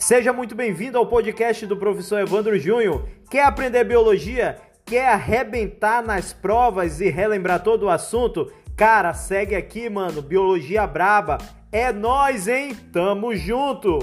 Seja muito bem-vindo ao podcast do professor Evandro Júnior. Quer aprender biologia? Quer arrebentar nas provas e relembrar todo o assunto? Cara, segue aqui, mano. Biologia braba. É nós, hein? Tamo junto.